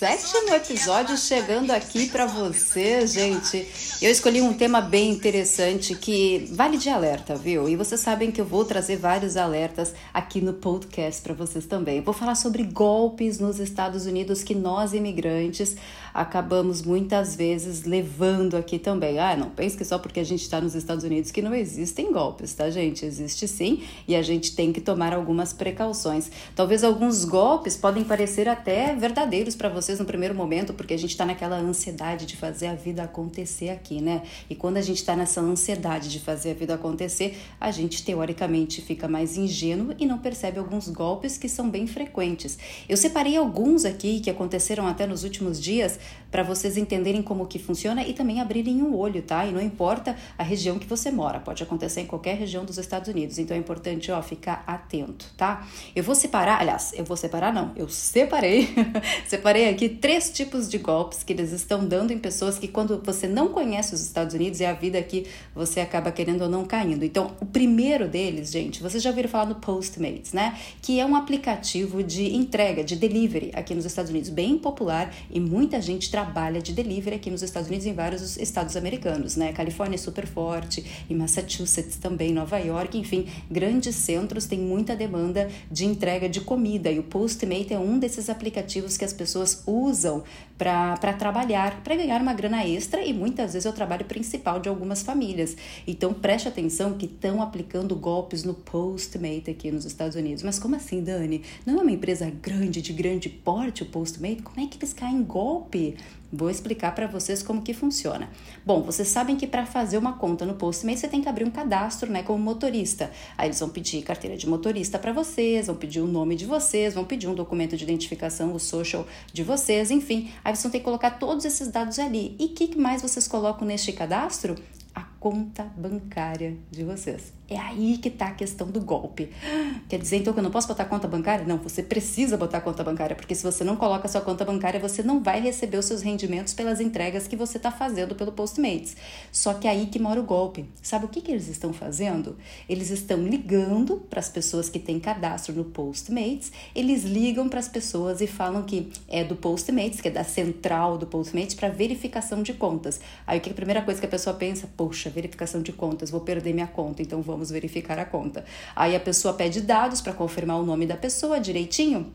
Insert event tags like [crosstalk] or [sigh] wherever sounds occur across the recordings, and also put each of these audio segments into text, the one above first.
sétimo episódio chegando aqui para você, gente. Eu escolhi um tema bem interessante que vale de alerta, viu? E vocês sabem que eu vou trazer vários alertas aqui no podcast para vocês também. Eu vou falar sobre golpes nos Estados Unidos que nós imigrantes acabamos muitas vezes levando aqui também. Ah, não pense que só porque a gente está nos Estados Unidos que não existem golpes, tá, gente? Existe sim e a gente tem que tomar algumas precauções. Talvez alguns golpes podem parecer até verdadeiros para vocês no primeiro momento, porque a gente está naquela ansiedade de fazer a vida acontecer aqui, né? E quando a gente está nessa ansiedade de fazer a vida acontecer, a gente teoricamente fica mais ingênuo e não percebe alguns golpes que são bem frequentes. Eu separei alguns aqui que aconteceram até nos últimos dias para vocês entenderem como que funciona e também abrirem o olho, tá? E não importa a região que você mora, pode acontecer em qualquer região dos Estados Unidos. Então é importante, ó, ficar atento, tá? Eu vou separar, aliás, eu vou separar não, eu separei, [laughs] separei aqui três tipos de golpes que eles estão dando em pessoas que quando você não conhece os Estados Unidos e a vida aqui, você acaba querendo ou não caindo. Então, o primeiro deles, gente, vocês já ouviram falar no Postmates, né? Que é um aplicativo de entrega, de delivery aqui nos Estados Unidos, bem popular e muita gente trabalha de delivery aqui nos Estados Unidos, em vários estados americanos, né? Califórnia é super forte, em Massachusetts também, Nova York, enfim, grandes centros têm muita demanda de entrega de comida e o Postmate é um desses aplicativos que as pessoas usam para trabalhar, para ganhar uma grana extra e muitas vezes é o trabalho principal de algumas famílias. Então preste atenção que estão aplicando golpes no Postmate aqui nos Estados Unidos. Mas como assim, Dani? Não é uma empresa grande, de grande porte o Postmate? Como é que eles caem em golpe? Vou explicar para vocês como que funciona. Bom, vocês sabem que para fazer uma conta no Postmates você tem que abrir um cadastro, né, como motorista. Aí eles vão pedir carteira de motorista para vocês, vão pedir o nome de vocês, vão pedir um documento de identificação, o social de vocês, enfim. Aí vocês vão ter que colocar todos esses dados ali. E o que mais vocês colocam neste cadastro? A conta bancária de vocês. É aí que está a questão do golpe. Quer dizer, então, que eu não posso botar conta bancária? Não, você precisa botar conta bancária, porque se você não coloca sua conta bancária, você não vai receber os seus rendimentos pelas entregas que você está fazendo pelo Postmates. Só que é aí que mora o golpe. Sabe o que, que eles estão fazendo? Eles estão ligando para as pessoas que têm cadastro no Postmates, eles ligam para as pessoas e falam que é do Postmates, que é da central do Postmates, para verificação de contas. Aí que a primeira coisa que a pessoa pensa, poxa, verificação de contas, vou perder minha conta, então vamos vamos verificar a conta. Aí a pessoa pede dados para confirmar o nome da pessoa direitinho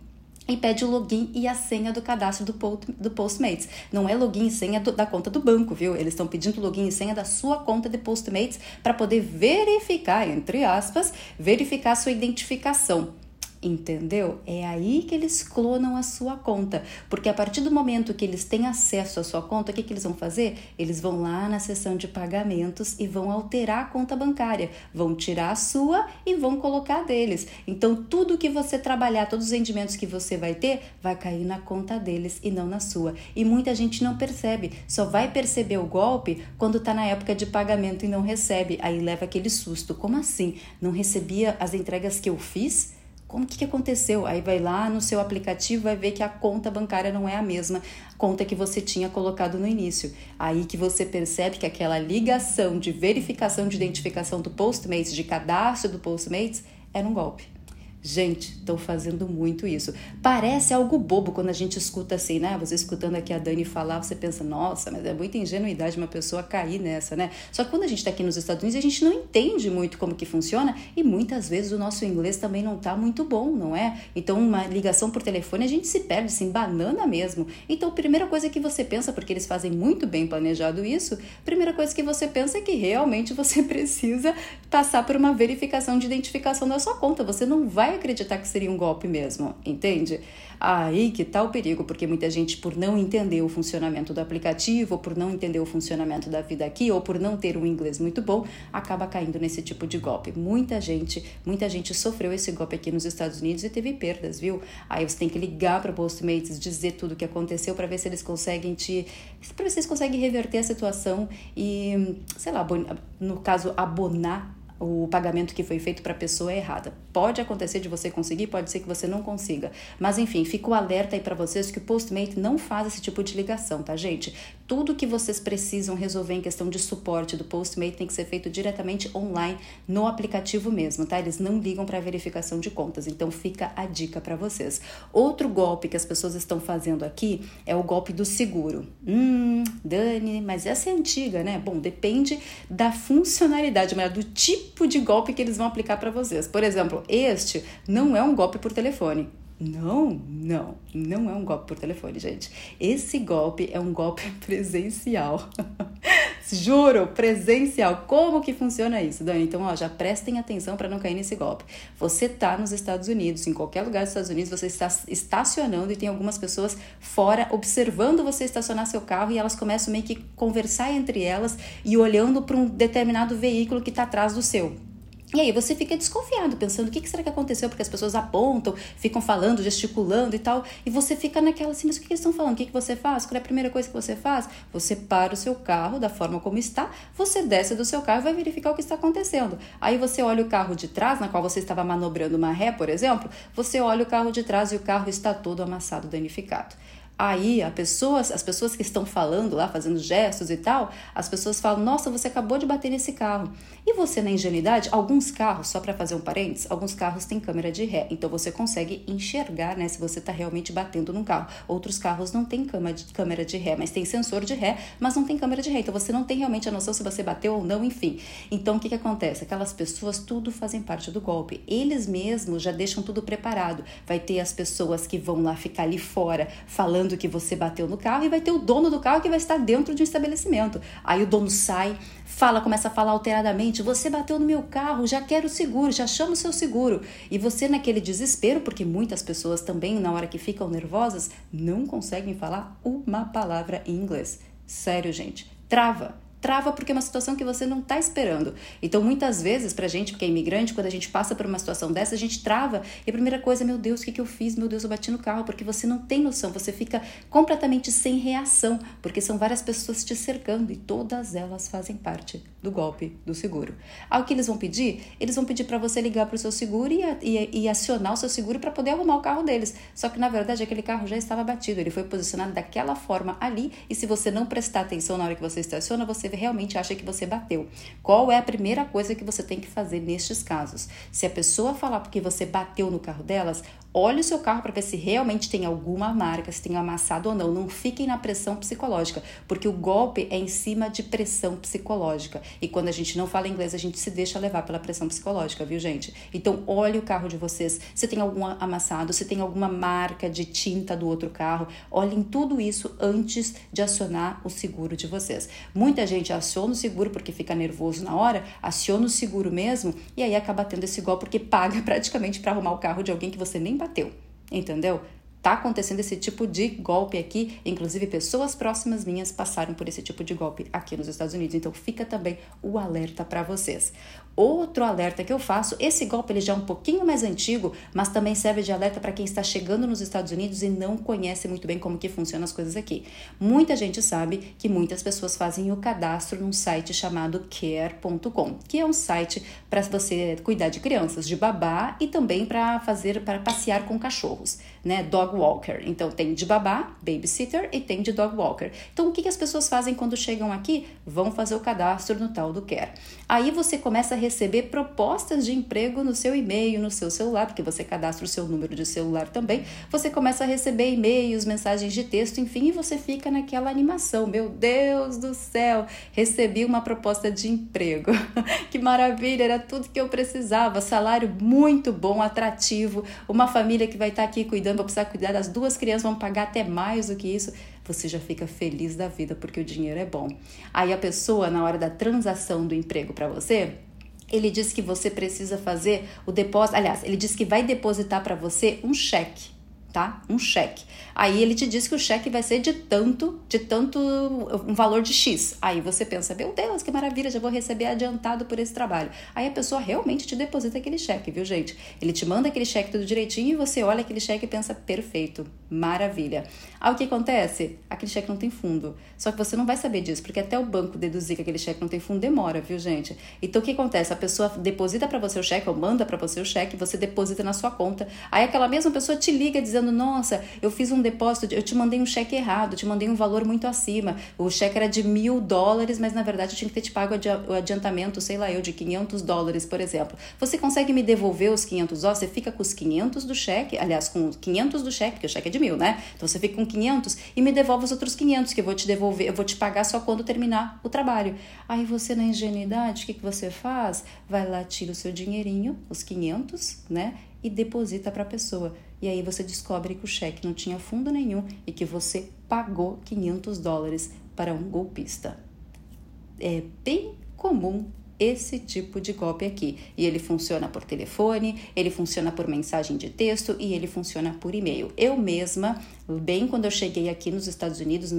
e pede o login e a senha do cadastro do, post, do Postmates. Não é login e senha do, da conta do banco, viu? Eles estão pedindo login e senha da sua conta de Postmates para poder verificar, entre aspas, verificar a sua identificação. Entendeu? É aí que eles clonam a sua conta. Porque a partir do momento que eles têm acesso à sua conta, o que, que eles vão fazer? Eles vão lá na seção de pagamentos e vão alterar a conta bancária. Vão tirar a sua e vão colocar a deles. Então, tudo que você trabalhar, todos os rendimentos que você vai ter, vai cair na conta deles e não na sua. E muita gente não percebe. Só vai perceber o golpe quando está na época de pagamento e não recebe. Aí leva aquele susto. Como assim? Não recebia as entregas que eu fiz? Como que, que aconteceu? Aí vai lá no seu aplicativo, vai ver que a conta bancária não é a mesma conta que você tinha colocado no início. Aí que você percebe que aquela ligação de verificação de identificação do Postmates, de cadastro do Postmates, era um golpe. Gente, estou fazendo muito isso. Parece algo bobo quando a gente escuta assim, né? Você escutando aqui a Dani falar, você pensa, nossa, mas é muita ingenuidade uma pessoa cair nessa, né? Só que quando a gente está aqui nos Estados Unidos, a gente não entende muito como que funciona e muitas vezes o nosso inglês também não está muito bom, não é? Então, uma ligação por telefone, a gente se perde, assim, banana mesmo. Então, a primeira coisa que você pensa, porque eles fazem muito bem planejado isso, a primeira coisa que você pensa é que realmente você [laughs] precisa passar por uma verificação de identificação da sua conta. Você não vai acreditar que seria um golpe mesmo, entende? Aí que tá o perigo, porque muita gente, por não entender o funcionamento do aplicativo, ou por não entender o funcionamento da vida aqui, ou por não ter um inglês muito bom, acaba caindo nesse tipo de golpe. Muita gente, muita gente sofreu esse golpe aqui nos Estados Unidos e teve perdas, viu? Aí você tem que ligar para Postmates, dizer tudo o que aconteceu para ver se eles conseguem te, para ver se eles conseguem reverter a situação e, sei lá, no caso abonar o pagamento que foi feito para a pessoa é errada. Pode acontecer de você conseguir, pode ser que você não consiga. Mas enfim, fica o alerta aí para vocês que o Postmate não faz esse tipo de ligação, tá, gente? Tudo que vocês precisam resolver em questão de suporte do Postmate tem que ser feito diretamente online no aplicativo mesmo, tá? Eles não ligam para verificação de contas. Então fica a dica para vocês. Outro golpe que as pessoas estão fazendo aqui é o golpe do seguro. Hum, Dani, mas essa é antiga, né? Bom, depende da funcionalidade, mas do tipo de golpe que eles vão aplicar para vocês. Por exemplo, este não é um golpe por telefone. Não, não, não é um golpe por telefone, gente. Esse golpe é um golpe [laughs] presencial. Juro, presencial. Como que funciona isso, Dani? Então, ó, já prestem atenção para não cair nesse golpe. Você tá nos Estados Unidos, em qualquer lugar dos Estados Unidos, você está estacionando e tem algumas pessoas fora observando você estacionar seu carro e elas começam meio que conversar entre elas e olhando para um determinado veículo que está atrás do seu. E aí você fica desconfiado, pensando o que, será que aconteceu, porque as pessoas apontam, ficam falando, gesticulando e tal, e você fica naquela assim, mas o que, eles estão falando? O que, que você faz? Qual é a primeira coisa que você faz? Você para o seu carro da forma como está, você desce do seu carro e vai verificar o que está acontecendo. Aí você olha o carro de trás, na qual você estava manobrando uma ré, por exemplo, você olha o carro de trás e o carro está todo amassado, danificado. Aí a pessoas, as pessoas que estão falando lá, fazendo gestos e tal, as pessoas falam: "Nossa, você acabou de bater nesse carro". E você na ingenuidade, alguns carros, só para fazer um parênteses, alguns carros têm câmera de ré, então você consegue enxergar, né, se você está realmente batendo num carro. Outros carros não têm câmera de ré, mas tem sensor de ré, mas não tem câmera de ré, então você não tem realmente a noção se você bateu ou não, enfim. Então o que que acontece? Aquelas pessoas tudo fazem parte do golpe. Eles mesmos já deixam tudo preparado. Vai ter as pessoas que vão lá ficar ali fora falando que você bateu no carro e vai ter o dono do carro que vai estar dentro de um estabelecimento. Aí o dono sai, fala, começa a falar alteradamente: Você bateu no meu carro, já quero o seguro, já chama o seu seguro. E você, naquele desespero, porque muitas pessoas também, na hora que ficam nervosas, não conseguem falar uma palavra em inglês. Sério, gente. Trava trava porque é uma situação que você não está esperando. Então, muitas vezes, pra gente, porque é imigrante, quando a gente passa por uma situação dessa, a gente trava. E a primeira coisa, meu Deus, o que, que eu fiz? Meu Deus, eu bati no carro, porque você não tem noção, você fica completamente sem reação, porque são várias pessoas te cercando e todas elas fazem parte do golpe do seguro. Aí o que eles vão pedir? Eles vão pedir para você ligar para o seu seguro e, e, e acionar o seu seguro para poder arrumar o carro deles. Só que na verdade aquele carro já estava batido, ele foi posicionado daquela forma ali e se você não prestar atenção na hora que você estaciona, você realmente acha que você bateu. Qual é a primeira coisa que você tem que fazer nestes casos? Se a pessoa falar porque você bateu no carro delas, olhe o seu carro para ver se realmente tem alguma marca, se tem amassado ou não. Não fiquem na pressão psicológica, porque o golpe é em cima de pressão psicológica. E quando a gente não fala inglês, a gente se deixa levar pela pressão psicológica, viu, gente? Então, olhe o carro de vocês, se tem algum amassado, se tem alguma marca de tinta do outro carro. Olhem tudo isso antes de acionar o seguro de vocês. Muita gente aciona o seguro porque fica nervoso na hora, aciona o seguro mesmo e aí acaba tendo esse golpe porque paga [laughs] praticamente para arrumar o carro de alguém que você nem Entendeu? Tá acontecendo esse tipo de golpe aqui, inclusive pessoas próximas minhas passaram por esse tipo de golpe aqui nos Estados Unidos. Então fica também o alerta para vocês. Outro alerta que eu faço, esse golpe ele já é um pouquinho mais antigo, mas também serve de alerta para quem está chegando nos Estados Unidos e não conhece muito bem como que funcionam as coisas aqui. Muita gente sabe que muitas pessoas fazem o cadastro num site chamado care.com, que é um site para você cuidar de crianças, de babá e também para fazer para passear com cachorros, né? Dog walker. Então tem de babá, babysitter e tem de dog walker. Então o que, que as pessoas fazem quando chegam aqui? Vão fazer o cadastro no tal do care. Aí você começa a receber propostas de emprego no seu e-mail, no seu celular, porque você cadastra o seu número de celular também. Você começa a receber e-mails, mensagens de texto, enfim, e você fica naquela animação. Meu Deus do céu, recebi uma proposta de emprego. [laughs] que maravilha, era tudo que eu precisava. Salário muito bom, atrativo, uma família que vai estar aqui cuidando, vai precisar cuidar das duas crianças, vão pagar até mais do que isso você já fica feliz da vida porque o dinheiro é bom. Aí a pessoa, na hora da transação do emprego para você, ele diz que você precisa fazer o depósito. Aliás, ele diz que vai depositar para você um cheque tá? Um cheque. Aí ele te diz que o cheque vai ser de tanto, de tanto, um valor de X. Aí você pensa, meu Deus, que maravilha, já vou receber adiantado por esse trabalho. Aí a pessoa realmente te deposita aquele cheque, viu, gente? Ele te manda aquele cheque tudo direitinho e você olha aquele cheque e pensa, perfeito, maravilha. Aí o que acontece? Aquele cheque não tem fundo. Só que você não vai saber disso, porque até o banco deduzir que aquele cheque não tem fundo demora, viu, gente? Então o que acontece? A pessoa deposita para você o cheque ou manda para você o cheque, você deposita na sua conta. Aí aquela mesma pessoa te liga dizendo: Nossa, eu fiz um depósito, eu te mandei um cheque errado, te mandei um valor muito acima. O cheque era de mil dólares, mas na verdade eu tinha que ter te pago o adiantamento, sei lá, eu, de 500 dólares, por exemplo. Você consegue me devolver os 500 dólares? Você fica com os 500 do cheque, aliás, com 500 do cheque, porque o cheque é de mil, né? Então você fica com 500 e me devolve os outros 500, que eu vou te devolver, eu vou te pagar só quando terminar o trabalho. Aí você, na ingenuidade, o que, que você faz? Vai lá, tira o seu dinheirinho, os 500, né? E deposita para a pessoa. E aí você descobre que o cheque não tinha fundo nenhum e que você pagou 500 dólares para um golpista. É bem comum esse tipo de golpe aqui. E ele funciona por telefone, ele funciona por mensagem de texto e ele funciona por e-mail. Eu mesma, bem quando eu cheguei aqui nos Estados Unidos,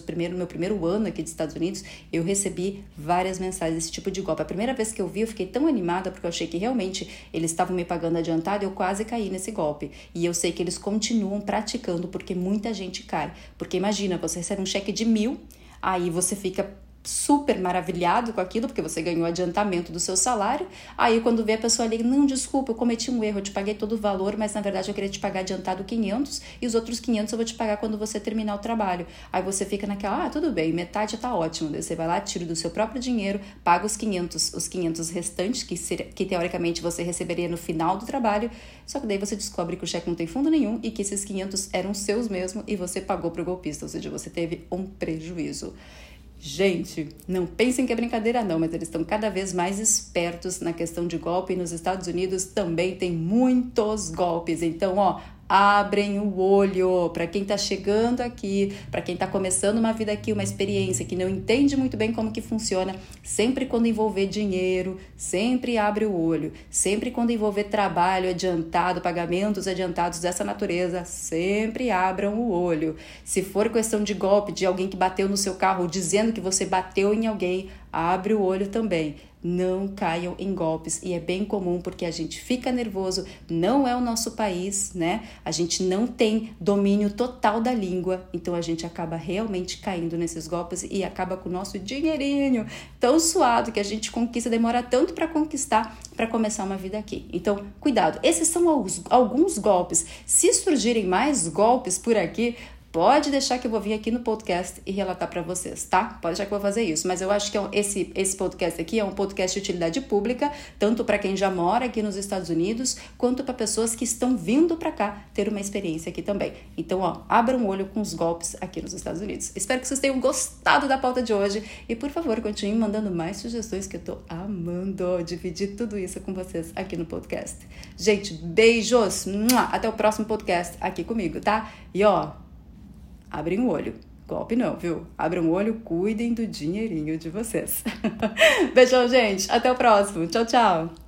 primeiro, meu primeiro ano aqui dos Estados Unidos, eu recebi várias mensagens desse tipo de golpe. A primeira vez que eu vi, eu fiquei tão animada porque eu achei que realmente eles estavam me pagando adiantado, eu quase caí nesse golpe. E eu sei que eles continuam praticando porque muita gente cai. Porque imagina, você recebe um cheque de mil, aí você fica super maravilhado com aquilo, porque você ganhou adiantamento do seu salário. Aí, quando vê a pessoa ali, não, desculpa, eu cometi um erro, eu te paguei todo o valor, mas na verdade eu queria te pagar adiantado 500 e os outros 500 eu vou te pagar quando você terminar o trabalho. Aí você fica naquela, ah, tudo bem, metade tá ótimo. Daí você vai lá, tira do seu próprio dinheiro, paga os 500, os 500 restantes, que, seria, que teoricamente você receberia no final do trabalho, só que daí você descobre que o cheque não tem fundo nenhum e que esses 500 eram seus mesmo e você pagou pro golpista, ou seja, você teve um prejuízo. Gente, não pensem que é brincadeira não, mas eles estão cada vez mais espertos na questão de golpe e nos Estados Unidos também tem muitos golpes. Então, ó, abrem o olho para quem está chegando aqui, para quem está começando uma vida aqui, uma experiência que não entende muito bem como que funciona. Sempre quando envolver dinheiro, sempre abre o olho. Sempre quando envolver trabalho adiantado, pagamentos adiantados dessa natureza, sempre abram o olho. Se for questão de golpe de alguém que bateu no seu carro, dizendo que você bateu em alguém, abre o olho também não caiam em golpes e é bem comum porque a gente fica nervoso, não é o nosso país, né? A gente não tem domínio total da língua, então a gente acaba realmente caindo nesses golpes e acaba com o nosso dinheirinho tão suado que a gente conquista, demora tanto para conquistar para começar uma vida aqui. Então, cuidado. Esses são alguns golpes. Se surgirem mais golpes por aqui, Pode deixar que eu vou vir aqui no podcast e relatar para vocês, tá? Pode deixar que eu vou fazer isso. Mas eu acho que é esse, esse podcast aqui é um podcast de utilidade pública, tanto para quem já mora aqui nos Estados Unidos, quanto para pessoas que estão vindo para cá ter uma experiência aqui também. Então, ó, abra um olho com os golpes aqui nos Estados Unidos. Espero que vocês tenham gostado da pauta de hoje e, por favor, continuem mandando mais sugestões que eu tô amando dividir tudo isso com vocês aqui no podcast. Gente, beijos! Até o próximo podcast aqui comigo, tá? E ó, abrem o olho. Golpe não, viu? Abram o olho, cuidem do dinheirinho de vocês. [laughs] Beijão, gente. Até o próximo. Tchau, tchau.